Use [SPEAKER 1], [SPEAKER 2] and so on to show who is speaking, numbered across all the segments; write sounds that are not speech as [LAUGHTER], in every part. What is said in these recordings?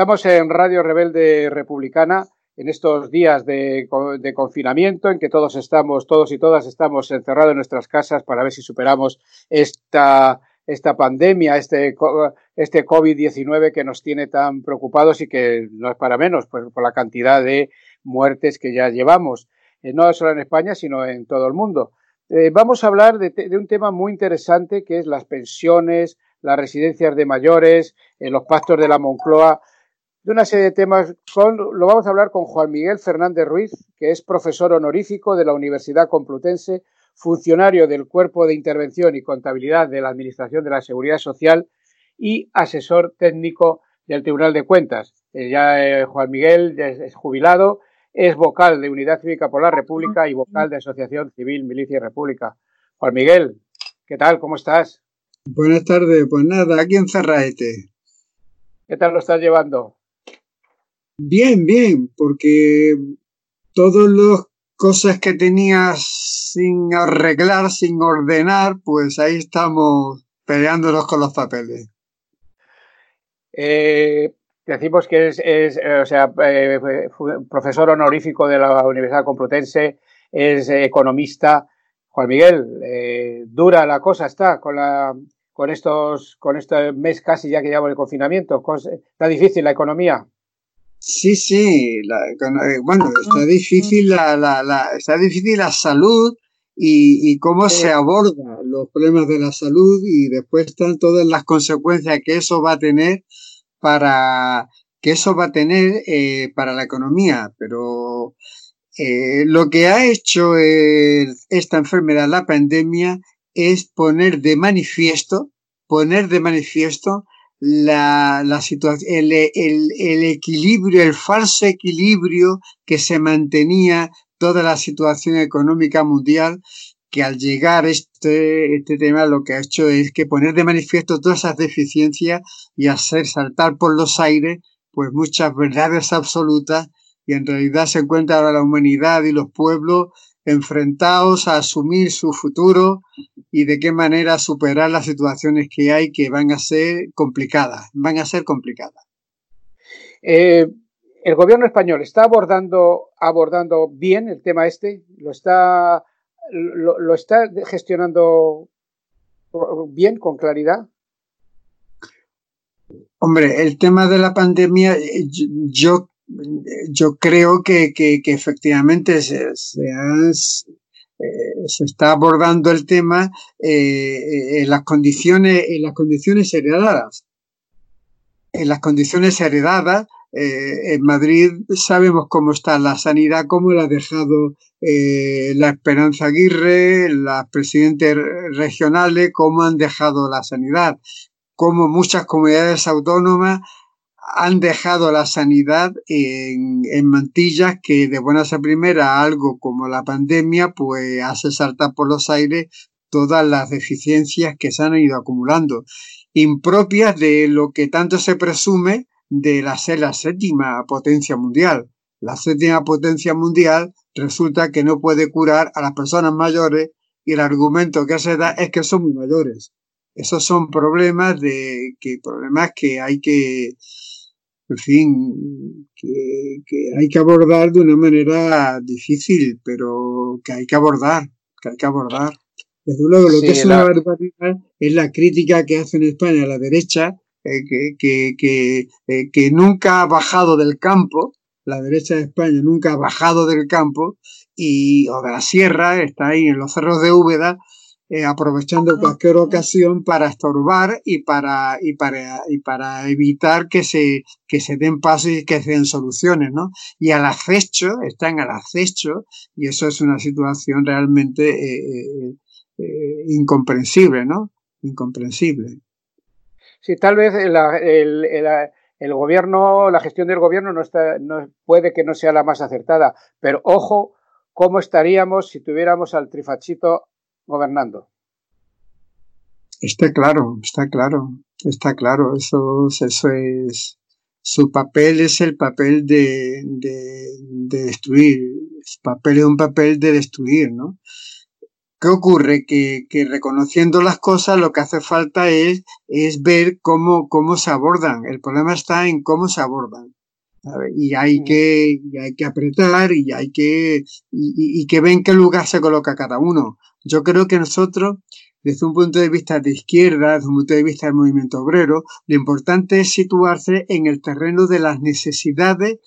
[SPEAKER 1] Estamos en Radio Rebelde Republicana en estos días de, confinamiento en que todos estamos, todos y todas estamos encerrados en nuestras casas para ver si superamos esta, esta pandemia, este, este COVID-19 que nos tiene tan preocupados y que no es para menos, pues por la cantidad de muertes que ya llevamos, eh, no solo en España, sino en todo el mundo. Eh, vamos a hablar de, un tema muy interesante que es las pensiones, las residencias de mayores, eh, los pactos de la Moncloa, de una serie de temas. lo vamos a hablar con Juan Miguel Fernández Ruiz, que es profesor honorífico de la Universidad Complutense, funcionario del Cuerpo de Intervención y Contabilidad de la Administración de la Seguridad Social y asesor técnico del Tribunal de Cuentas. Eh, ya eh, Juan Miguel es, jubilado, es vocal de Unidad Cívica por la República y vocal de Asociación Civil Milicia y República. Juan Miguel, ¿qué tal? ¿Cómo estás?
[SPEAKER 2] Buenas tardes, pues nada, aquí en Cerraete.
[SPEAKER 1] ¿Qué tal lo estás llevando?
[SPEAKER 2] Bien, bien, porque todas las cosas que tenías sin arreglar, sin ordenar, pues ahí estamos peleándonos con los papeles.
[SPEAKER 1] Eh, decimos que es, o sea, eh, profesor honorífico de la Universidad Complutense, es economista. Juan Miguel, eh, dura la cosa está con la con estos con este mes casi ya que llevamos el confinamiento. Está difícil la economía.
[SPEAKER 2] Sí, sí, eh, bueno, está difícil la, la, la, está difícil la salud y, y cómo se aborda los problemas de la salud y después están todas las consecuencias que eso va a tener para que eso va a tener eh, para la economía, pero eh, lo que ha hecho esta enfermedad, la pandemia, es poner de manifiesto, poner de manifiesto la, la situación, el, el, el, equilibrio, el falso equilibrio que se mantenía toda la situación económica mundial, que al llegar este, este tema lo que ha hecho es que poner de manifiesto todas esas deficiencias y hacer saltar por los aires pues muchas verdades absolutas y en realidad se encuentra ahora la humanidad y los pueblos enfrentados a asumir su futuro y de qué manera superar las situaciones que hay que van a ser complicadas, van a ser complicadas.
[SPEAKER 1] Eh, el gobierno español está abordando, abordando bien el tema este, lo está, lo, está gestionando bien, con claridad.
[SPEAKER 2] Hombre, el tema de la pandemia, yo yo creo que, que, efectivamente se, se, eh, se, está abordando el tema eh, en las condiciones en las condiciones heredadas. En las condiciones heredadas eh, en Madrid sabemos cómo está la sanidad, cómo la ha dejado la Esperanza Aguirre, las presidentes regionales, cómo han dejado la sanidad, cómo muchas comunidades autónomas han dejado la sanidad en, mantillas que de buenas a primera algo como la pandemia pues hace saltar por los aires todas las deficiencias que se han ido acumulando, impropias de lo que tanto se presume de la ser la séptima potencia mundial. La séptima potencia mundial resulta que no puede curar a las personas mayores y el argumento que se da es que son muy mayores. Esos son problemas de que problemas que hay que en fin, que, hay que abordar de una manera difícil, pero que hay que abordar, que hay que abordar. Desde luego, lo que es una barbaridad es la crítica que hace en España la derecha, eh, que, que, eh, que nunca ha bajado del campo, la derecha de España nunca ha bajado del campo, y, o de la sierra, está ahí en los cerros de Úbeda, eh, aprovechando cualquier ocasión para estorbar y para, y para, y para evitar que se, que se den pasos y que se den soluciones, ¿no? Y al acecho, están al acecho, y eso es una situación realmente eh, eh, incomprensible, ¿no? Incomprensible.
[SPEAKER 1] Sí, tal vez el, el, el, gobierno, la gestión del gobierno no está, no, puede que no sea la más acertada, pero ojo, cómo estaríamos si tuviéramos al trifachito gobernando.
[SPEAKER 2] Está claro, está claro, está claro. Eso, eso es. Su papel es el papel de, de, de destruir. Su papel es un papel de destruir, ¿no? ¿Qué ocurre? Que, que, reconociendo las cosas lo que hace falta es, es ver cómo, cómo se abordan. El problema está en cómo se abordan. Y hay mm. que, y hay que apretar y hay que, y, y, que ven qué lugar se coloca cada uno. Yo creo que nosotros, desde un punto de vista de izquierda, desde un punto de vista del movimiento obrero, lo importante es situarse en el terreno de las necesidades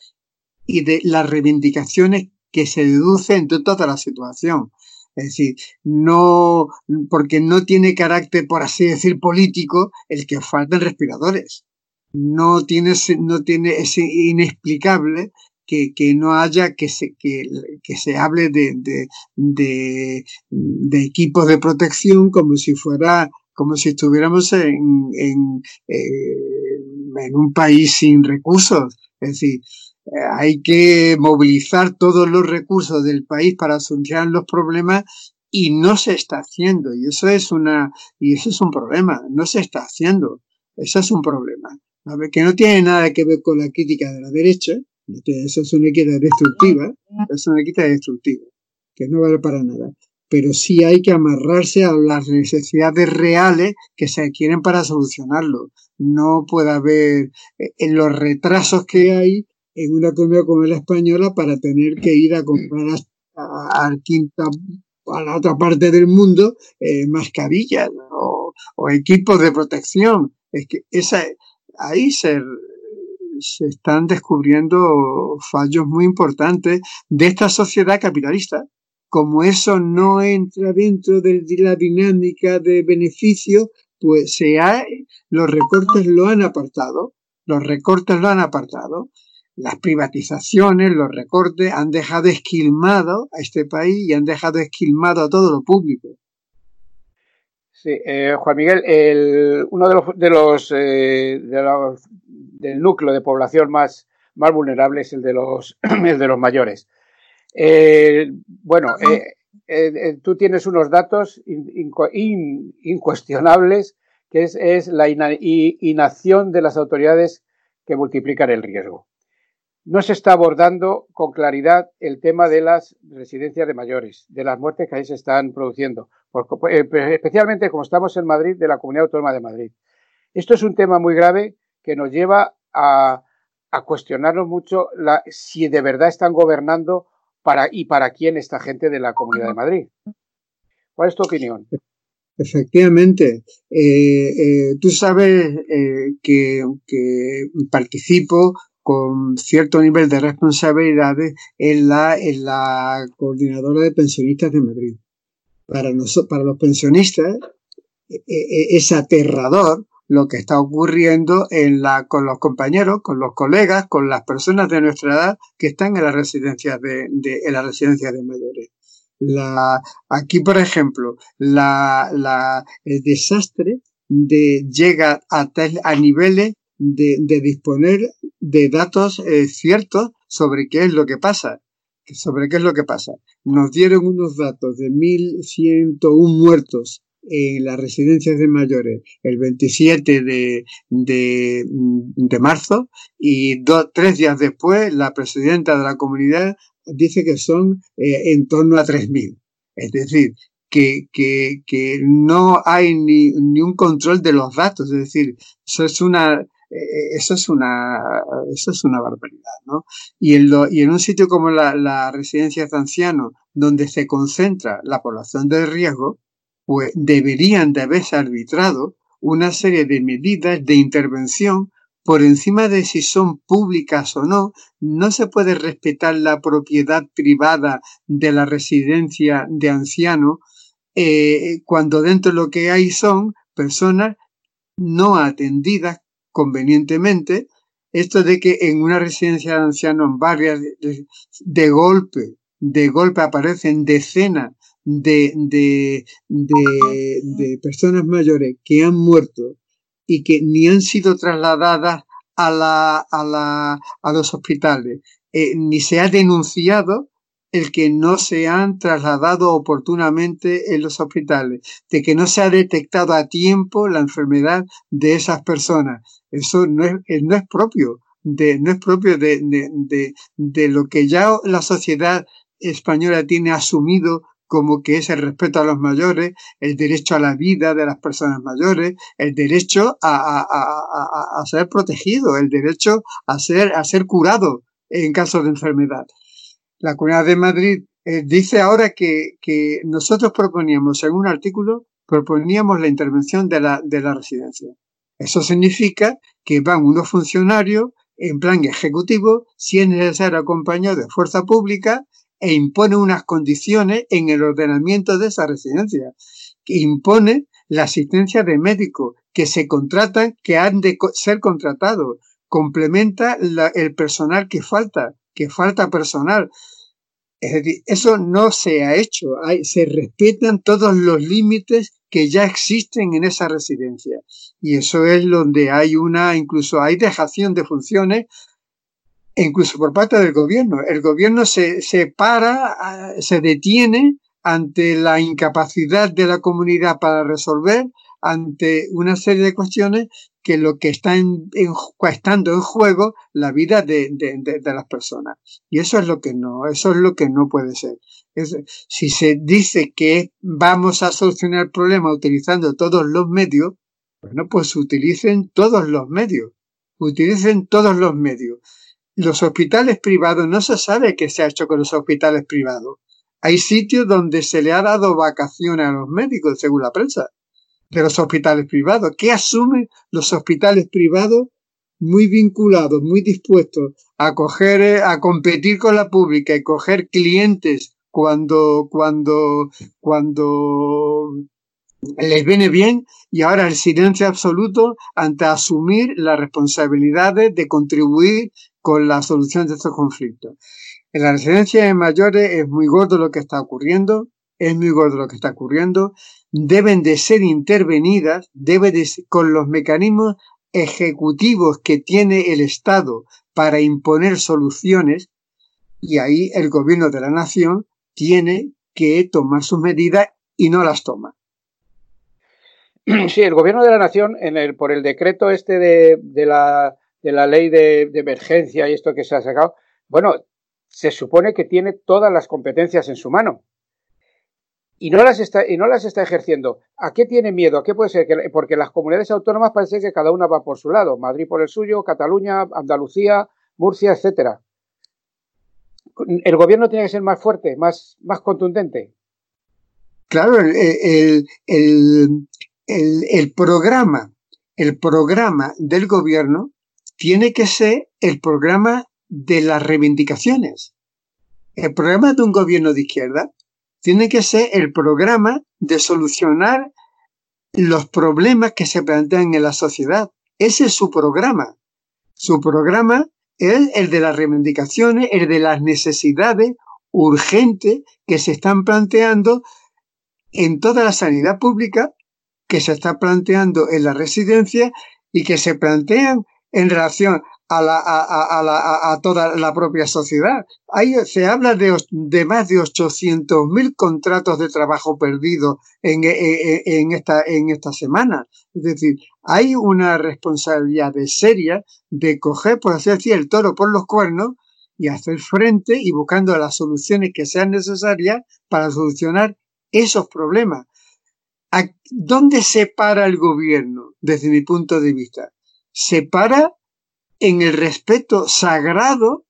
[SPEAKER 2] y de las reivindicaciones que se deducen de toda la situación. Es decir, no, porque no tiene carácter, por así decir, político, el que falten respiradores. No tiene, no tiene, es inexplicable que, que no haya, que se, que, que se hable de, de, de, de, equipos de protección como si fuera, como si estuviéramos en, en, eh, en un país sin recursos. Es decir, hay que movilizar todos los recursos del país para solucionar los problemas y no se está haciendo. Y eso es una y eso es un problema. No se está haciendo. Eso es un problema. Que no tiene nada que ver con la crítica de la derecha eso es una crítica destructiva es una crítica destructiva que no vale para nada. Pero sí hay que amarrarse a las necesidades reales que se adquieren para solucionarlo. No puede haber eh, en los retrasos que hay en una economía como la española para tener que ir a comprar a, a, quinta, a la otra parte del mundo eh, mascarillas o, o, equipos de protección. Es que esa, ahí se, se están descubriendo fallos muy importantes de esta sociedad capitalista. Como eso no entra dentro de la dinámica de beneficio, pues se los recortes lo han apartado. Los recortes lo han apartado las privatizaciones, los recortes han dejado esquilmado a este país y han dejado esquilmado a todo lo público.
[SPEAKER 1] Sí, eh, Juan Miguel, el, uno de los, de los, eh, de los, del núcleo de población más, más vulnerable es el de los, [CLEARS THROAT] el de los mayores. Eh, bueno, eh, tú tienes unos datos in, in, incuestionables que es, es la inacción de las autoridades que multiplican el riesgo no se está abordando con claridad el tema de las residencias de mayores, de las muertes que ahí se están produciendo, eh, especialmente como estamos en Madrid, de la Comunidad Autónoma de Madrid. Esto es un tema muy grave que nos lleva a, a cuestionarnos mucho la, si de verdad están gobernando para y para quién esta gente de la Comunidad de Madrid. ¿Cuál es tu opinión?
[SPEAKER 2] Efectivamente, eh, eh, tú sabes que, participo con cierto nivel de responsabilidades en la, en la coordinadora de pensionistas de Madrid. Para, para los pensionistas e, e, es aterrador lo que está ocurriendo en la, con los compañeros, con los colegas, con las personas de nuestra edad que están en las residencias de, de en las residencias de mayores. La, aquí, por ejemplo, la, la, el desastre de, llega a, a niveles de, de disponer de datos eh, ciertos sobre qué es lo que pasa. Sobre qué es lo que pasa. Nos dieron unos datos de 1.101 muertos en las residencias de mayores el 27 de, de, marzo y dos, tres días después la presidenta de la comunidad dice que son eh, en torno a 3.000. Es decir, que, que, que no hay ni, ni, un control de los datos. Es decir, eso es una, eso es una, eso es una barbaridad, ¿no? Y en, lo, y en un sitio como la, la residencia de ancianos, donde se concentra la población de riesgo, pues deberían de haberse arbitrado una serie de medidas de intervención por encima de si son públicas o no, no se puede respetar la propiedad privada de la residencia de ancianos eh, cuando dentro de lo que hay son personas no atendidas convenientemente esto de que en una residencia de ancianos varias de, golpe, de golpe aparecen decenas de, de, de, de, personas mayores que han muerto y que ni han sido trasladadas a, la, a, la, a los hospitales, eh, ni se ha denunciado el que no se han trasladado oportunamente en los hospitales, de que no se ha detectado a tiempo la enfermedad de esas personas. Eso no es, eh, no es propio de, no es propio de, de, de, de lo que ya la sociedad española tiene asumido como que es el respeto a los mayores, el derecho a la vida de las personas mayores, el derecho a, ser protegido, el derecho a ser, a ser curado en caso de enfermedad. La Comunidad de Madrid eh, dice ahora que, nosotros proponíamos en un artículo, proponíamos la intervención de la, de la residencia. Eso significa que van unos funcionarios en plan ejecutivo, si es necesario acompañado de fuerza pública, e impone unas condiciones en el ordenamiento de esa residencia, que impone la asistencia de médicos que se contratan, que han de ser contratados, complementa el personal que falta, que falta personal. Es decir, eso no se ha hecho, se respetan todos los límites que ya existen en esa residencia. Y eso es donde hay una, incluso hay dejación de funciones, incluso por parte del gobierno. El gobierno se, se para, se detiene ante la incapacidad de la comunidad para resolver, ante una serie de cuestiones que lo que está en, estando en juego la vida de, de, de, las personas. Y eso es lo que no, eso es lo que no puede ser. si se dice que vamos a solucionar el problema utilizando todos los medios, bueno, pues utilicen todos los medios, utilicen todos los medios. Los hospitales privados, no se sabe qué se ha hecho con los hospitales privados. Hay sitios donde se le ha dado vacaciones a los médicos, según la prensa de los hospitales privados. ¿Qué asumen los hospitales privados muy vinculados, muy dispuestos a coger, eh, a competir con la pública y coger clientes cuando, cuando, cuando les viene bien y ahora el silencio absoluto ante asumir las responsabilidades de contribuir con la solución de estos conflictos. En la residencia de mayores es muy gordo lo que está ocurriendo, es muy gordo lo que está ocurriendo deben de ser intervenidas, debe de, con los mecanismos ejecutivos que tiene el Estado para imponer soluciones, y ahí el gobierno de la nación tiene que tomar sus medidas y no las toma.
[SPEAKER 1] Sí, el gobierno de la nación, en el, por el decreto este de, de, la, de la ley de emergencia y esto que se ha sacado, bueno, se supone que tiene todas las competencias en su mano y no las está y no las está ejerciendo. ¿A qué tiene miedo? ¿A qué puede ser? Porque las comunidades autónomas parece que cada una va por su lado. Madrid por el suyo, Cataluña, Andalucía, Murcia, etcétera. El gobierno tiene que ser más fuerte, más, más contundente.
[SPEAKER 2] Claro, el, el, el programa, el programa del gobierno tiene que ser el programa de las reivindicaciones. El programa de un gobierno de izquierda tiene que ser el programa de solucionar los problemas que se plantean en la sociedad. Ese es su programa. Su programa es el de las reivindicaciones, el de las necesidades urgentes que se están planteando en toda la sanidad pública, que se está planteando en la residencia y que se plantean en relación a, la, a, a, la, a, toda la propia sociedad. Ahí se habla de, de más de 800.000 contratos de trabajo perdidos en, en, en, esta, en esta semana. Es decir, hay una responsabilidad de seria de coger, por así decir, el toro por los cuernos y hacer frente y buscando las soluciones que sean necesarias para solucionar esos problemas. ¿Dónde se para el gobierno, desde mi punto de vista? Se para en el respeto sagrado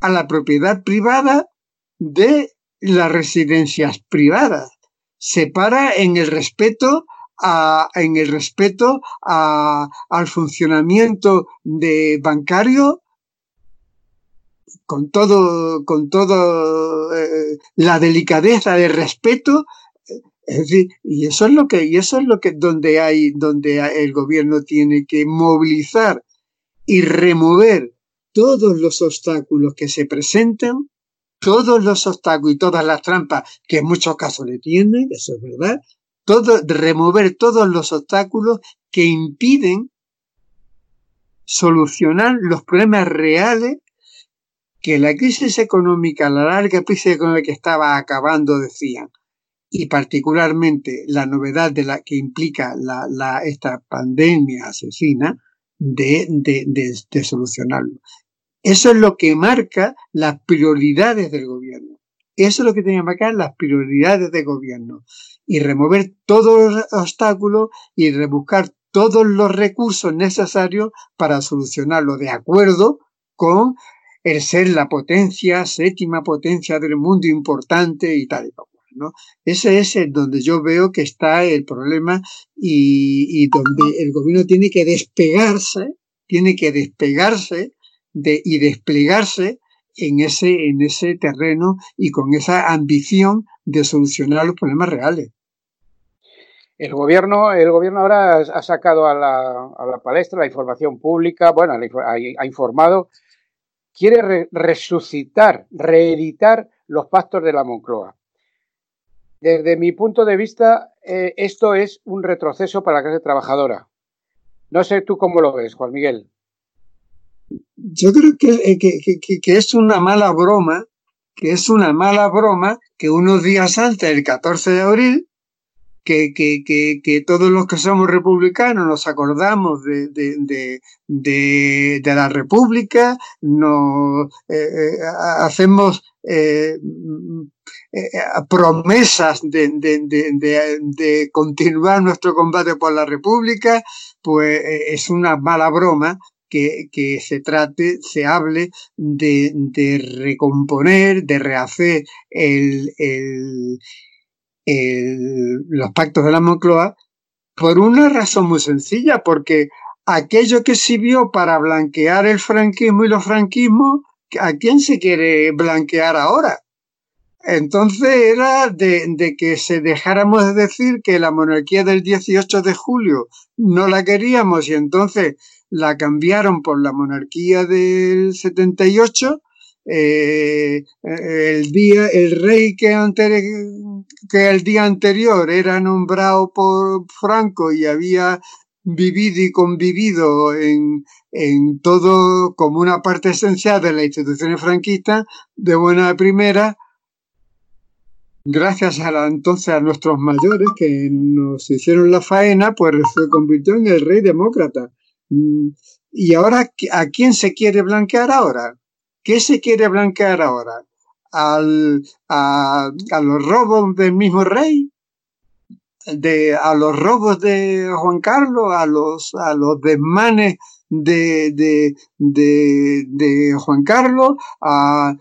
[SPEAKER 2] a la propiedad privada de las residencias privadas. Se para en el respeto a, en el respeto a, al funcionamiento de bancario con todo, con todo eh, la delicadeza de respeto. Es decir, y eso es lo que, y eso es lo que, donde hay, donde el gobierno tiene que movilizar y remover todos los obstáculos que se presentan, todos los obstáculos y todas las trampas que en muchos casos le tienen, eso es verdad, todo, remover todos los obstáculos que impiden solucionar los problemas reales que la crisis económica, la larga crisis económica que estaba acabando, decían, y particularmente la novedad de la que implica la, la, esta pandemia asesina, de, de, de, solucionarlo. Eso es lo que marca las prioridades del gobierno. Eso es lo que tiene que marcar las prioridades de gobierno y remover todos los obstáculos y rebuscar todos los recursos necesarios para solucionarlo de acuerdo con el ser la potencia, séptima potencia del mundo importante y tal y tal. Ese es donde yo veo que está el problema y, donde el gobierno tiene que despegarse, tiene que despegarse de, y desplegarse en ese, en ese terreno y con esa ambición de solucionar los problemas reales.
[SPEAKER 1] El gobierno, el gobierno ahora ha sacado a la, a la palestra la información pública, bueno, ha, informado, quiere resucitar, reeditar los pactos de la Moncloa. Desde mi punto de vista, eh, esto es un retroceso para la clase trabajadora. No sé tú cómo lo ves, Juan Miguel.
[SPEAKER 2] Yo creo eh, que, que, que, es una mala broma, que es una mala broma que unos días antes, el 14 de abril, que, que, que, que, todos los que somos republicanos nos acordamos de, de, de, de, de la República, nos eh, eh hacemos eh, eh, promesas de, de, continuar nuestro combate por la República, pues es una mala broma que, que, se trate, se hable de, de recomponer, de rehacer el, el, los pactos de la Moncloa por una razón muy sencilla, porque aquello que sirvió para blanquear el franquismo y los franquismos, ¿a quién se quiere blanquear ahora? Entonces era de, de, que se dejáramos de decir que la monarquía del 18 de julio no la queríamos y entonces la cambiaron por la monarquía del 78 eh, el día, el rey que, antes, que el día anterior era nombrado por Franco y había vivido y convivido en, en todo como una parte esencial de las instituciones franquistas, de buena primera, gracias a la, entonces a nuestros mayores que nos hicieron la faena, pues se convirtió en el rey demócrata. Mm, y ahora, ¿a quién se quiere blanquear ahora? ¿Qué se quiere blanquear ahora? Al, a, a, los robos del mismo rey, de, a los robos de Juan Carlos, a los, a los desmanes de, de, de, Juan Carlos, a,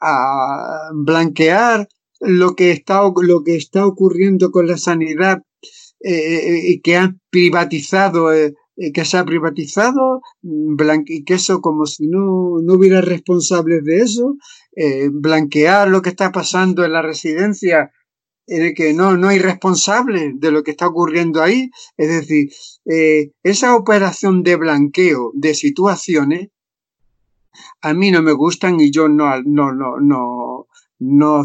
[SPEAKER 2] a blanquear lo que está, lo que está ocurriendo con la sanidad eh, que han privatizado eh, eh, que se ha privatizado, mm, y que eso como si no, no hubiera responsables de eso, eh, blanquear lo que está pasando en la residencia, en el que no, no hay responsables de lo que está ocurriendo ahí. Es decir, eh, esa operación de blanqueo de situaciones a mí no me gustan y yo no, no, no, no, no,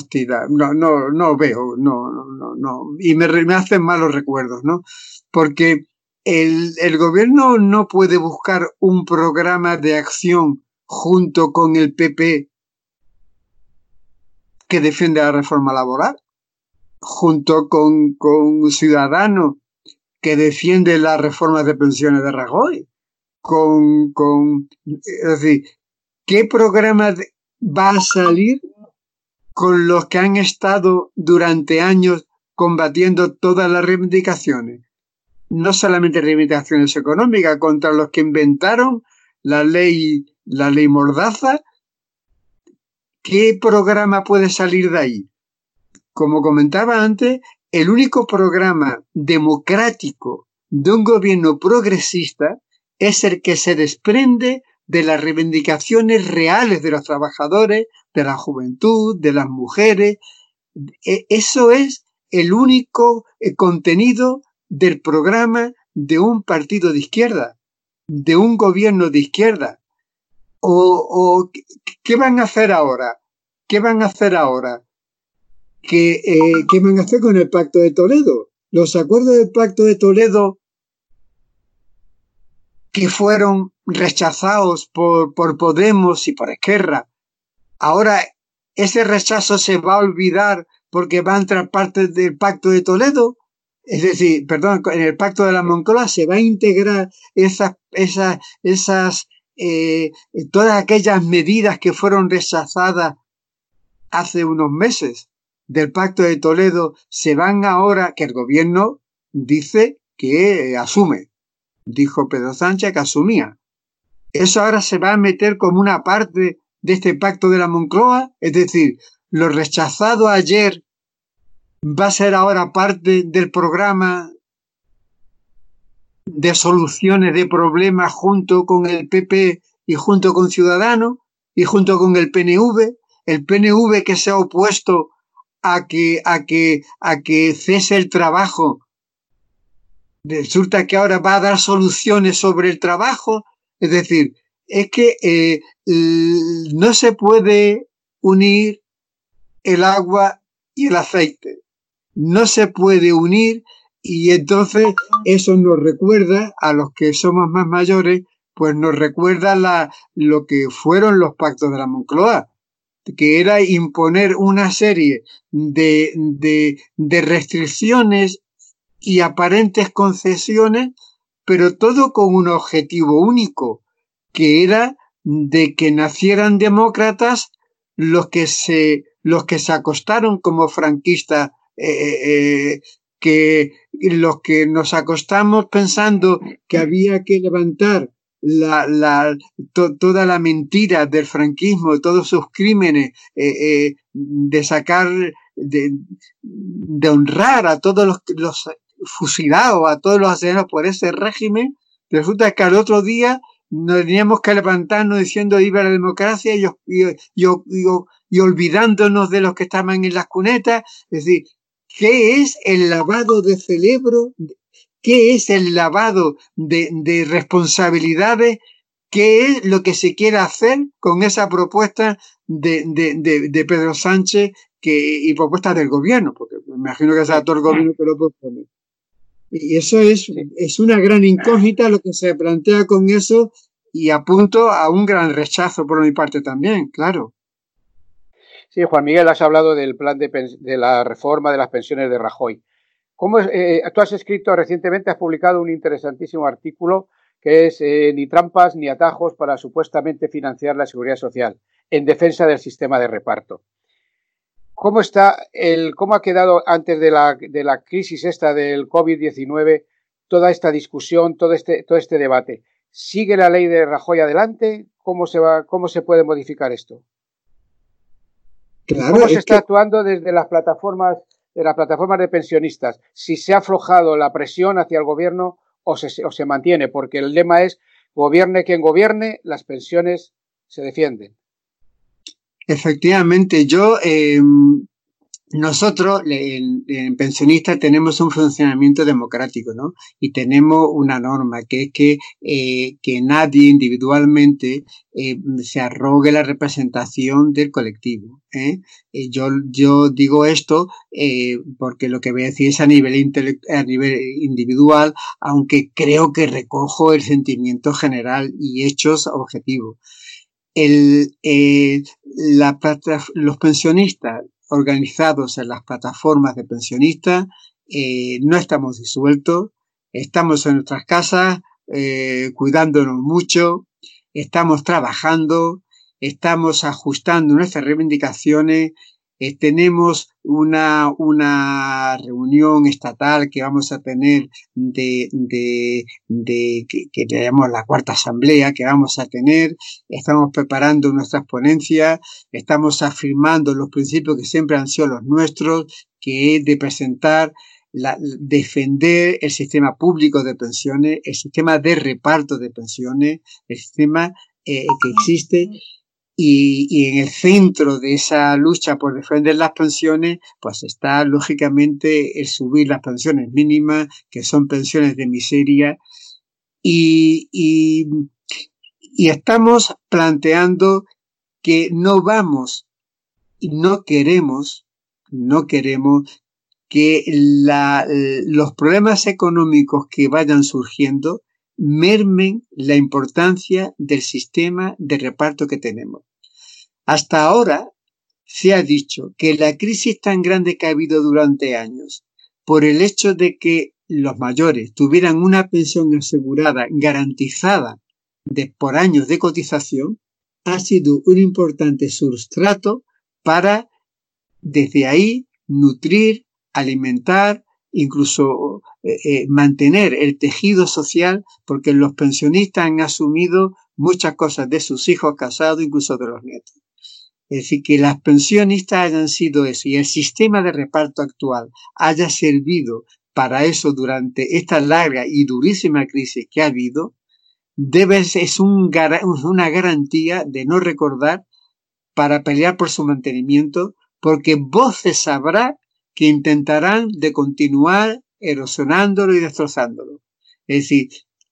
[SPEAKER 2] no, no, no veo, no, no, no, y me, me hacen malos recuerdos, ¿no? Porque el, el gobierno no puede buscar un programa de acción junto con el PP que defiende la reforma laboral, junto con, con Ciudadanos que defiende la reforma de pensiones de Rajoy, con, con, es decir, ¿qué programa va a salir con los que han estado durante años combatiendo todas las reivindicaciones? no solamente reivindicaciones económicas contra los que inventaron la ley, la ley Mordaza. ¿Qué programa puede salir de ahí? Como comentaba antes, el único programa democrático de un gobierno progresista es el que se desprende de las reivindicaciones reales de los trabajadores, de la juventud, de las mujeres. E, eso es el único eh, contenido del programa de un partido de izquierda, de un gobierno de izquierda. O, ¿qué van a hacer ahora? ¿Qué van a hacer ahora? ¿Qué, eh, ¿Qué van a hacer con el Pacto de Toledo? Los acuerdos del Pacto de Toledo que fueron rechazados por, por Podemos y por Esquerra. Ahora ese rechazo se va a olvidar porque va a entrar parte del Pacto de Toledo es decir, perdón, en el pacto de la Moncloa se va a integrar esas, esas, esas, eh, todas aquellas medidas que fueron rechazadas hace unos meses del Pacto de Toledo se van ahora, que el gobierno dice que asume. Dijo Pedro Sánchez que asumía. Eso ahora se va a meter como una parte de este pacto de la Moncloa, es decir, lo rechazado ayer va a ser ahora parte del programa de soluciones de problemas junto con el PP y junto con Ciudadanos y junto con el PNV, el PNV que se ha opuesto a que, a que, a que cese el trabajo. Resulta que ahora va a dar soluciones sobre el trabajo. Es decir, es que eh, no se puede unir el agua y el aceite. No se puede unir y entonces eso nos recuerda a los que somos más mayores, pues nos recuerda la, lo que fueron los pactos de la Moncloa, que era imponer una serie de, de, de restricciones y aparentes concesiones, pero todo con un objetivo único, que era de que nacieran demócratas los que se, los que se acostaron como franquistas eh, eh, eh que los que nos acostamos pensando que había que levantar la, la, toda la mentira del franquismo, todos sus crímenes, eh, de sacar, de, de, honrar a todos los, los fusilados, a todos los asesinados por ese régimen, resulta que al otro día nos teníamos que levantarnos diciendo viva la democracia y, olvidándonos de los que estaban en las cunetas. Es decir, ¿Qué es el lavado de cerebro? ¿Qué es el lavado de, responsabilidades? ¿Qué es lo que se quiere hacer con esa propuesta de, de, Pedro Sánchez que, y propuesta del gobierno? Porque me imagino que sea todo el gobierno que lo propone. Y eso es, es una gran incógnita lo que se plantea con eso y apunto a un gran rechazo por mi parte también, claro.
[SPEAKER 1] Sí, Juan Miguel, has hablado del plan de, de la reforma de las pensiones de Rajoy. ¿Cómo eh, tú has escrito recientemente, has publicado un interesantísimo artículo que es eh, ni trampas ni atajos para supuestamente financiar la seguridad social en defensa del sistema de reparto. ¿Cómo está el, cómo ha quedado antes de la, de la crisis esta del COVID-19 toda esta discusión, todo este, todo este debate? ¿Sigue la ley de Rajoy adelante? ¿Cómo se va, cómo se puede modificar esto? ¿Cómo se está actuando desde las plataformas, de las plataformas de pensionistas? Si se ha aflojado la presión hacia el gobierno o se, o se mantiene, porque el lema es gobierne quien gobierne, las pensiones se defienden.
[SPEAKER 2] Efectivamente, yo eh, nosotros en, pensionistas tenemos un funcionamiento democrático, ¿no? Y tenemos una norma que es que, eh, que nadie individualmente eh, se arrogue la representación del colectivo. ¿eh? yo, yo digo esto porque lo que voy a decir es a nivel, a nivel individual, aunque creo que recojo el sentimiento general y hechos objetivos. El, la, los pensionistas organizados en las plataformas de pensionistas, eh, no estamos disueltos, estamos en nuestras casas, eh, cuidándonos mucho, estamos trabajando, estamos ajustando nuestras reivindicaciones, eh, tenemos una, una reunión estatal que vamos a tener de, de, de que, que tenemos la cuarta asamblea que vamos a tener, estamos preparando nuestras ponencias, estamos afirmando los principios que siempre han sido los nuestros, que es de presentar la, defender el sistema público de pensiones, el sistema de reparto de pensiones, el sistema eh, que existe y, en el centro de esa lucha por defender las pensiones, pues está lógicamente el subir las pensiones mínimas, que son pensiones de miseria, y, y, y estamos planteando que no vamos y no queremos, no queremos que la, los problemas económicos que vayan surgiendo mermen la importancia del sistema de reparto que tenemos. Hasta ahora se ha dicho que la crisis tan grande que ha habido durante años, por el hecho de que los mayores tuvieran una pensión asegurada, garantizada de, por años de cotización, ha sido un importante sustrato para desde ahí nutrir, alimentar, incluso eh, eh, mantener el tejido social, porque los pensionistas han asumido muchas cosas de sus hijos casados, incluso de los nietos. Es decir, que las pensionistas hayan sido eso y el sistema de reparto actual haya servido para eso durante esta larga y durísima crisis que ha habido, debe, es un, una garantía de no recordar para pelear por su mantenimiento, porque voces habrá que intentarán de continuar erosionándolo y destrozándolo. Es decir,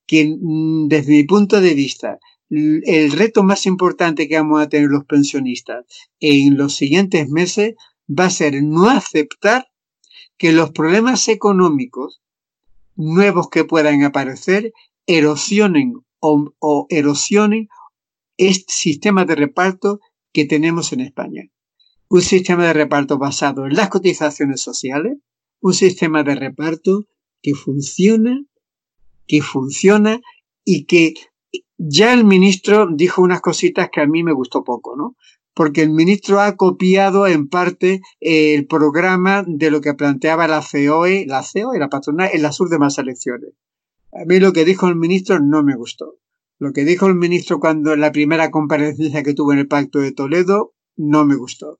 [SPEAKER 2] que mm, desde mi punto de vista, el reto más importante que vamos a tener los pensionistas en los siguientes meses va a ser no aceptar que los problemas económicos nuevos que puedan aparecer erosionen o, erosionen este sistema de reparto que tenemos en España. Un sistema de reparto basado en las cotizaciones sociales, un sistema de reparto que funciona, que funciona y que ya el ministro dijo unas cositas que a mí me gustó poco, ¿no? Porque el ministro ha copiado en parte el programa de lo que planteaba la COE, la COE, la patronal, en las últimas elecciones. A mí lo que dijo el ministro no me gustó. Lo que dijo el ministro cuando en la primera comparecencia que tuvo en el Pacto de Toledo no me gustó.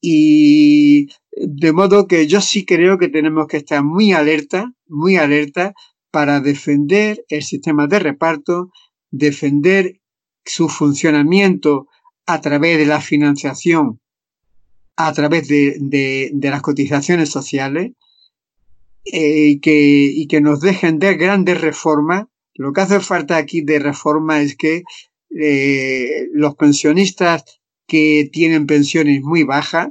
[SPEAKER 2] Y de modo que yo sí creo que tenemos que estar muy alerta, muy alerta para defender el sistema de reparto, defender su funcionamiento a través de la financiación, a través de, las cotizaciones sociales, eh, y, que, y que nos dejen de grandes reformas. Lo que hace falta aquí de reforma es que eh, los pensionistas que tienen pensiones muy bajas,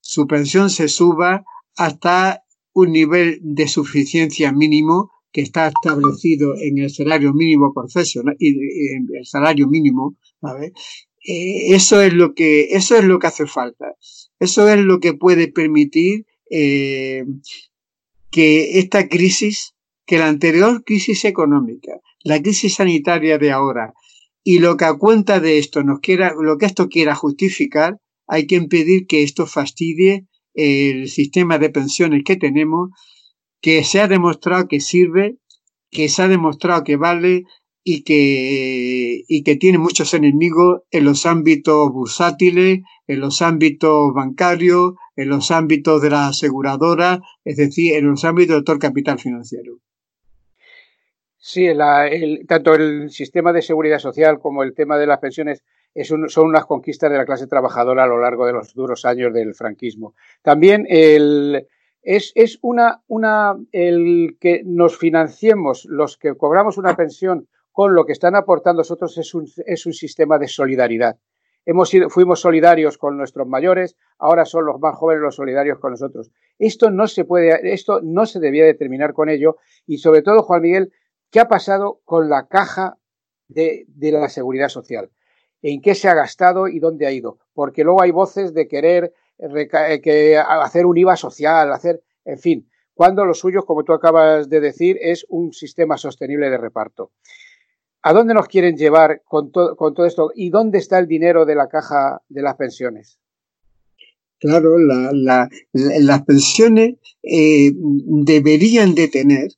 [SPEAKER 2] su pensión se suba hasta un nivel de suficiencia mínimo que está establecido en el salario mínimo profesional y en el salario mínimo, eh, eso es lo que eso es lo que hace falta. Eso es lo que puede permitir eh, que esta crisis, que la anterior crisis económica, la crisis sanitaria de ahora y lo que a cuenta de esto nos quiera, lo que esto quiera justificar, hay que impedir que esto fastidie el sistema de pensiones que tenemos, que se ha demostrado que sirve, que se ha demostrado que vale y que, y que tiene muchos enemigos en los ámbitos bursátiles, en los ámbitos bancarios, en los ámbitos de la aseguradora, es decir, en los ámbitos de todo el capital financiero.
[SPEAKER 1] Sí, tanto el sistema de seguridad social como el tema de las pensiones son unas conquistas de la clase trabajadora a lo largo de los duros años del franquismo. También el, es, es una, una, el que nos financiemos los que cobramos una pensión con lo que están aportando nosotros es un, es un sistema de solidaridad. Hemos sido, fuimos solidarios con nuestros mayores, ahora son los más jóvenes los solidarios con nosotros. Esto no se puede, esto no se debía determinar con ello y sobre todo, Juan Miguel, ¿Qué ha pasado con la caja de, la seguridad social? ¿En qué se ha gastado y dónde ha ido? Porque luego hay voces de querer eh, hacer un IVA social, hacer, en fin, cuando lo suyo, como tú acabas de decir, es un sistema sostenible de reparto. ¿A dónde nos quieren llevar con, todo esto? ¿Y dónde está el dinero de la caja de las pensiones?
[SPEAKER 2] Claro, las pensiones eh, deberían de tener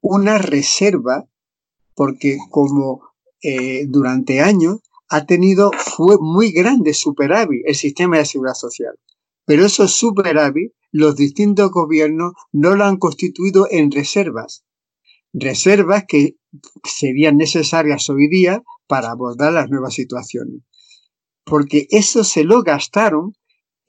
[SPEAKER 2] una reserva porque como eh, durante años ha tenido fue muy grande superávit el sistema de seguridad social. Pero esos superávit los distintos gobiernos no lo han constituido en reservas. Reservas que serían necesarias hoy día para abordar las nuevas situaciones. Porque eso se lo gastaron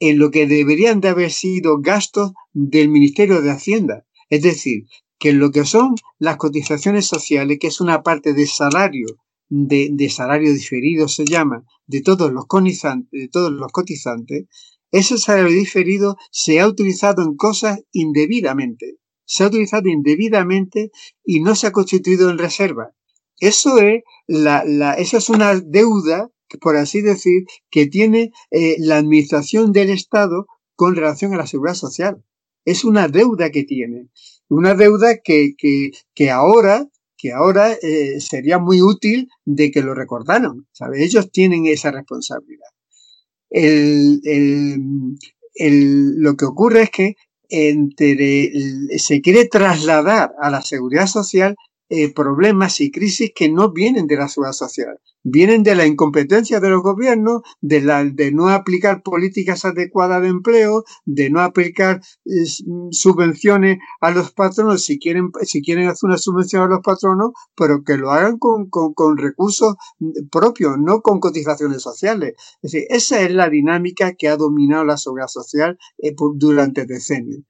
[SPEAKER 2] en lo que deberían de haber sido gastos del Ministerio de Hacienda. Es decir, que lo que son las cotizaciones sociales, que es una parte de salario, de, salario diferido se llama, de todos los cotizantes, de todos los cotizantes, ese salario diferido se ha utilizado en cosas indebidamente. Se ha utilizado indebidamente y no se ha constituido en reserva. Eso es, la, la, eso es una deuda, por así decir, que tiene eh, la administración del Estado con relación a la seguridad social. Es una deuda que tiene. Una deuda que, que, que ahora, que ahora eh, sería muy útil de que lo recordaran. ¿sabe? Ellos tienen esa responsabilidad. El, el, lo que ocurre es que entre, se quiere trasladar a la seguridad social eh, problemas y crisis que no vienen de la seguridad social, vienen de la incompetencia de los gobiernos, de, la, de no aplicar políticas adecuadas de empleo, de no aplicar subvenciones a los patronos si quieren, si quieren hacer una subvención a los patronos, pero que lo hagan con, con, recursos propios, no con cotizaciones sociales. Es decir, esa es la dinámica que ha dominado la seguridad social eh, durante decenios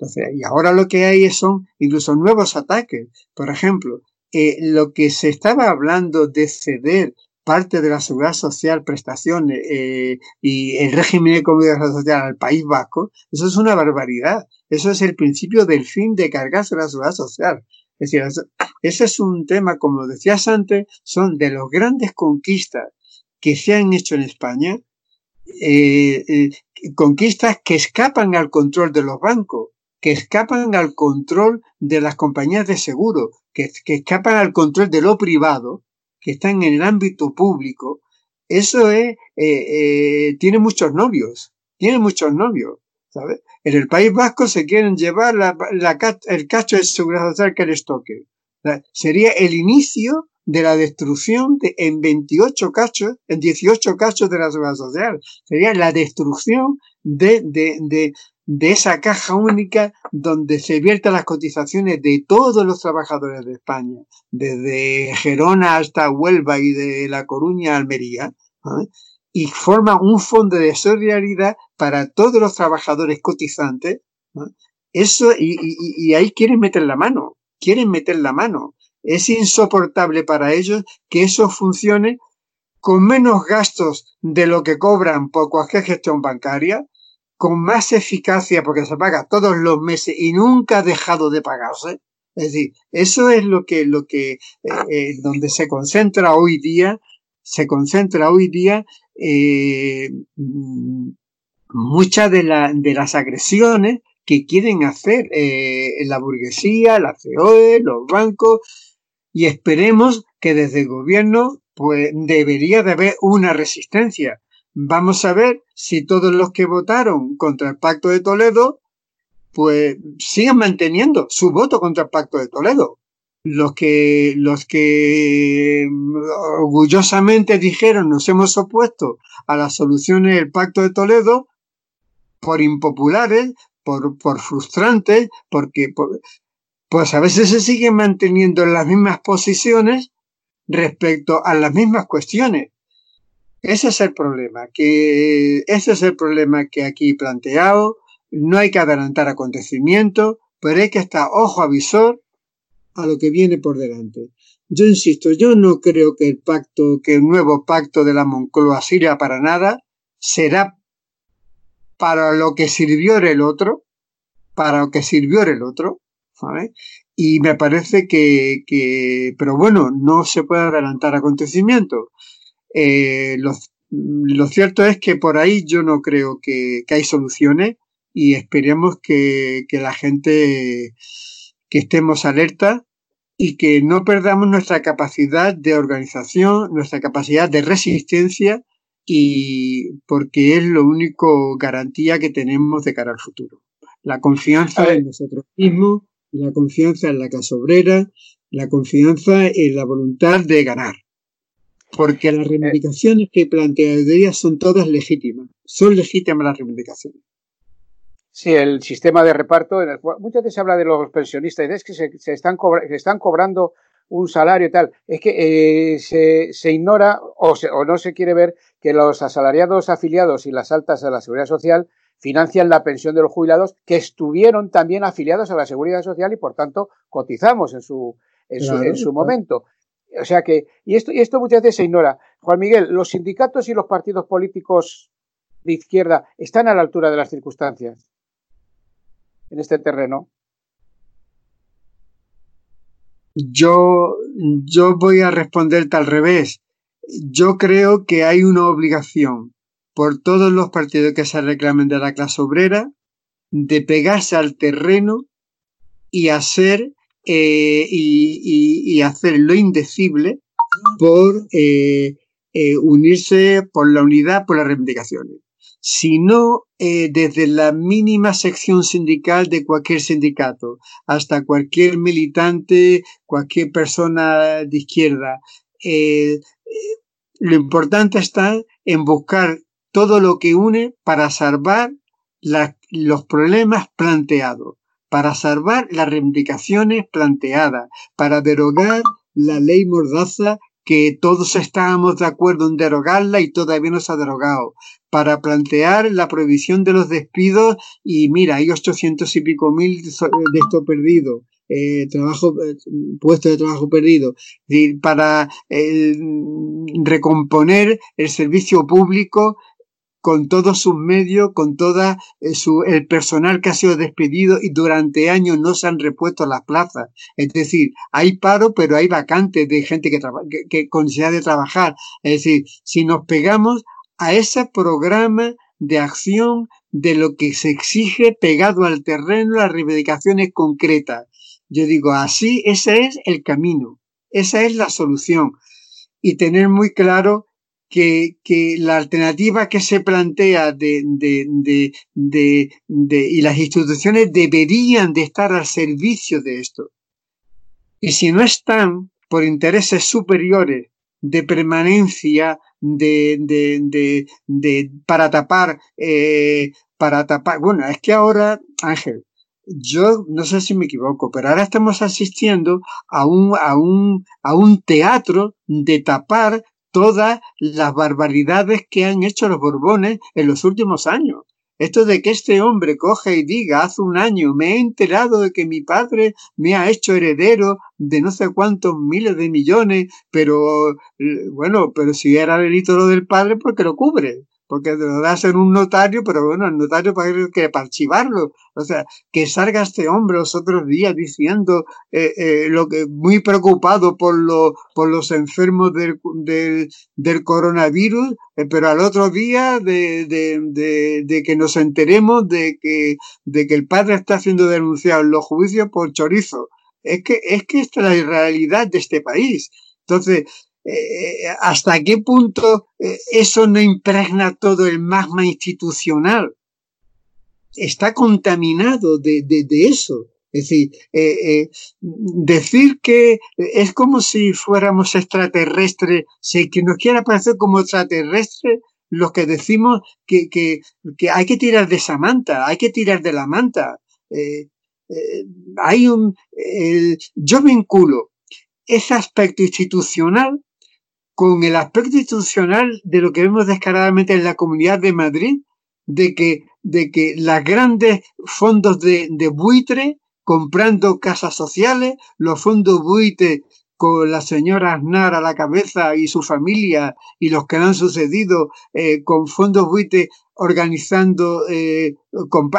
[SPEAKER 2] y ahora lo que hay son incluso nuevos ataques. Por ejemplo, eh, lo que se estaba hablando de ceder parte de la seguridad social, prestaciones eh, y el régimen de comunidad social al País Vasco, eso es una barbaridad. Eso es el principio del fin de cargarse la seguridad social. Es decir, ese es un tema, como decías antes, son de las grandes conquistas que se han hecho en España, eh, conquistas que escapan al control de los bancos que escapan al control de las compañías de seguro, que, escapan al control de lo privado, que están en el ámbito público, eso es, eh, eh, tiene muchos novios, tiene muchos novios, ¿sabes? En el País Vasco se quieren llevar el cacho de seguridad social que les toque. Sería el inicio de la destrucción de, en 28 cachos, en 18 cachos de la seguridad social. Sería la destrucción de, de, de, de esa caja única donde se viertan las cotizaciones de todos los trabajadores de España, desde Gerona hasta Huelva y de La Coruña a Almería, y forma un fondo de solidaridad para todos los trabajadores cotizantes. Eso, y, ahí quieren meter la mano, quieren meter la mano. Es insoportable para ellos que eso funcione con menos gastos de lo que cobran por cualquier gestión bancaria, con más eficacia porque se paga todos los meses y nunca ha dejado de pagarse. Es decir, eso es lo que, lo que, eh, eh, donde se concentra hoy día, se concentra hoy día eh, muchas de, de las agresiones que quieren hacer la burguesía, la COE, los bancos, y esperemos que desde el gobierno pues debería de haber una resistencia Vamos a ver si todos los que votaron contra el Pacto de Toledo, pues siguen manteniendo su voto contra el Pacto de Toledo. Los que, los que orgullosamente dijeron nos hemos opuesto a las soluciones del Pacto de Toledo, por impopulares, por, por frustrantes, porque pues a veces se siguen manteniendo en las mismas posiciones respecto a las mismas cuestiones. Ese es el problema, que ese es el problema que aquí planteado. No hay que adelantar acontecimientos, pero hay que estar ojo avisor a lo que viene por delante. Yo insisto, yo no creo que el pacto, que el nuevo pacto de la Moncloa sirva para nada, será para lo que sirvió el otro, para lo que sirvió el otro, ¿sabes? Y me parece que, que, pero bueno, no se puede adelantar acontecimientos. Eh, lo, cierto es que por ahí yo no creo que, hay soluciones y esperemos que, la gente que estemos alerta y que no perdamos nuestra capacidad de organización, nuestra capacidad de resistencia y porque es lo único garantía que tenemos de cara al futuro. La confianza en nosotros mismos, la confianza en la casa obrera, la confianza en la voluntad de ganar. Porque las reivindicaciones que plantea son todas legítimas. Son legítimas las reivindicaciones.
[SPEAKER 1] Sí, el sistema de reparto, muchas veces se habla de los pensionistas, es que se, están, están cobrando un salario y tal. Es que eh, se, ignora o, o, no se quiere ver que los asalariados afiliados y las altas a la seguridad social financian la pensión de los jubilados que estuvieron también afiliados a la seguridad social y por tanto cotizamos en su, en su, en su momento. O sea que, y esto, y esto muchas veces se ignora. Juan Miguel, los sindicatos y los partidos políticos de izquierda están a la altura de las circunstancias en este terreno.
[SPEAKER 2] Yo, yo voy a responderte al revés. Yo creo que hay una obligación por todos los partidos que se reclamen de la clase obrera de pegarse al terreno y hacer eh, y, hacer lo indecible por eh, eh, unirse por la unidad, por las reivindicaciones. sino eh, desde la mínima sección sindical de cualquier sindicato hasta cualquier militante, cualquier persona de izquierda. Lo importante está en buscar todo lo que une para salvar los problemas planteados, para salvar las reivindicaciones planteadas, para derogar la ley mordaza que todos estábamos de acuerdo en derogarla y todavía no se ha derogado, para plantear la prohibición de los despidos y mira, hay 800 y pico mil de esto perdido. Eh, trabajo, eh, puesto de trabajo perdido, para eh, recomponer el servicio público con todos sus medios, con toda eh, su, el personal que ha sido despedido y durante años no se han repuesto las plazas. Es decir, hay paro, pero hay vacantes de gente que, que, que con necesidad de trabajar. Es decir, si nos pegamos a ese programa de acción de lo que se exige pegado al terreno, las reivindicaciones concretas. Yo digo, así, ese es el camino, esa es la solución. Y tener muy claro que, que la alternativa que se plantea de, de, de, de, de, y las instituciones deberían de estar al servicio de esto. Y si no están por intereses superiores de permanencia, de, de, de, de para tapar, eh, para tapar, bueno, es que ahora, Ángel, yo no sé si me equivoco, pero ahora estamos asistiendo a un, a un, a un teatro de tapar todas las barbaridades que han hecho los Borbones en los últimos años. Esto de que este hombre coge y diga, hace un año me he enterado de que mi padre me ha hecho heredero de no sé cuántos miles de millones, pero bueno, pero si era delito lo del padre, porque lo cubre porque lo das en un notario, pero bueno, el notario para, que, para archivarlo. O sea, que salga este hombre los otros días diciendo eh, eh, lo que muy preocupado por, lo, por los enfermos del, del, del coronavirus, eh, pero al otro día de, de, de, de, que nos enteremos de que, de que el padre está siendo denunciado en los juicios por chorizo. Es que, es que esta es la realidad de este país. Entonces, eh, hasta qué punto eh, eso no impregna todo el magma institucional. Está contaminado de, de, eso. Es decir, eh, decir que es como si fuéramos extraterrestres, si que nos quiera parecer como extraterrestres, los que decimos que, que, que, hay que tirar de esa manta, hay que tirar de la manta. hay un, yo vinculo ese aspecto institucional con el aspecto institucional de lo que vemos descaradamente en la Comunidad de Madrid, de que, de que las grandes fondos de, de buitre comprando casas sociales, los fondos buitre con la señora Aznar a la cabeza y su familia y los que han sucedido eh, con fondos buitre organizando, eh,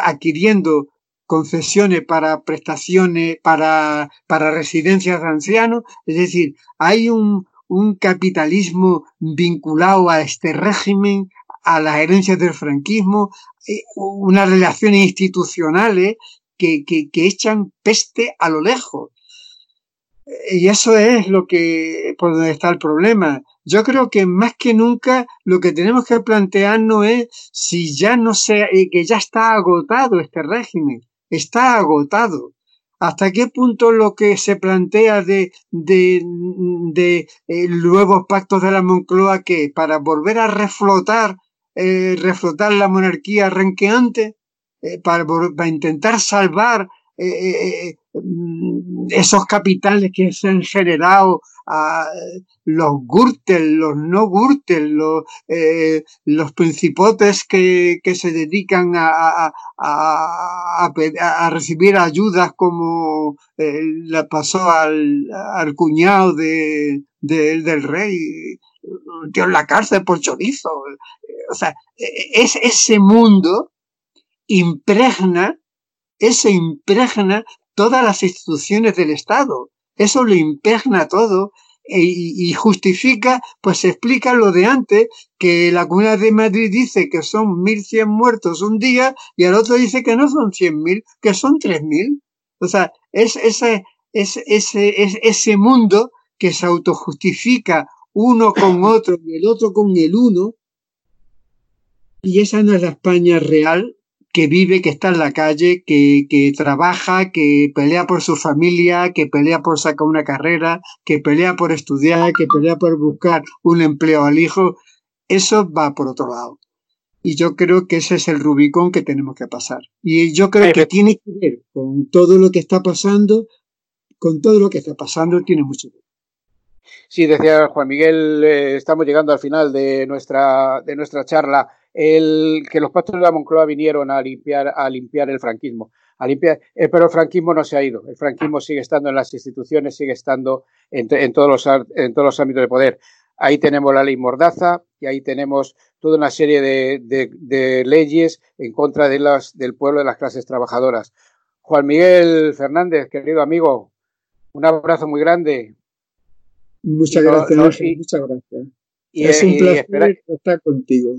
[SPEAKER 2] adquiriendo concesiones para prestaciones, para, para residencias de ancianos. Es decir, hay un, un capitalismo vinculado a este régimen, a las herencias del franquismo, eh, unas relaciones institucionales que, que, echan peste a lo lejos. Y eso es lo que, por donde está el problema. Yo creo que más que nunca lo que tenemos que plantearnos es si ya no se, eh, que ya está agotado este régimen. Está agotado hasta qué punto lo que se plantea de, de, de eh, nuevos pactos de la Moncloa que para volver a reflotar, eh, reflotar la monarquía renqueante, eh, para, para, intentar salvar eh, mm, esos capitales que se han generado los Gürtel, los no Gürtel, los, eh, los principotes que, que se dedican a, a, a, recibir ayudas como eh, le pasó al, al cuñado de, de, del rey, tío en la cárcel por chorizo. O sea, es, ese mundo impregna, ese impregna todas las instituciones del Estado. Eso lo impregna todo e, y, justifica, pues explica lo de antes, que la Comunidad de Madrid dice que son 1.100 muertos un día y el otro dice que no son 100.000, que son 3.000. O sea, es ese, es, ese, es ese mundo que se autojustifica uno con otro y el otro con el uno, Y esa no es la España real que vive, que está en la calle, que, que, trabaja, que pelea por su familia, que pelea por sacar una carrera, que pelea por estudiar, que pelea por buscar un empleo al hijo. Eso va por otro lado. Y yo creo que ese es el Rubicón que tenemos que pasar. Y yo creo que tiene que ver con todo lo que está pasando, con todo lo que está pasando, tiene mucho que ver.
[SPEAKER 1] Sí, decía Juan Miguel, eh, estamos llegando al final de nuestra, de nuestra charla. El, que los pastores de la Moncloa vinieron a limpiar, a limpiar el franquismo. A limpiar, eh, pero el franquismo no se ha ido. El franquismo sigue estando en las instituciones, sigue estando en, en, todos, los, en todos los ámbitos de poder. Ahí tenemos la ley Mordaza y ahí tenemos toda una serie de, de, de leyes en contra de las, del pueblo de las clases trabajadoras. Juan Miguel Fernández, querido amigo, un abrazo muy grande.
[SPEAKER 2] Muchas gracias, no, y, muchas gracias. Y, es un placer estar contigo.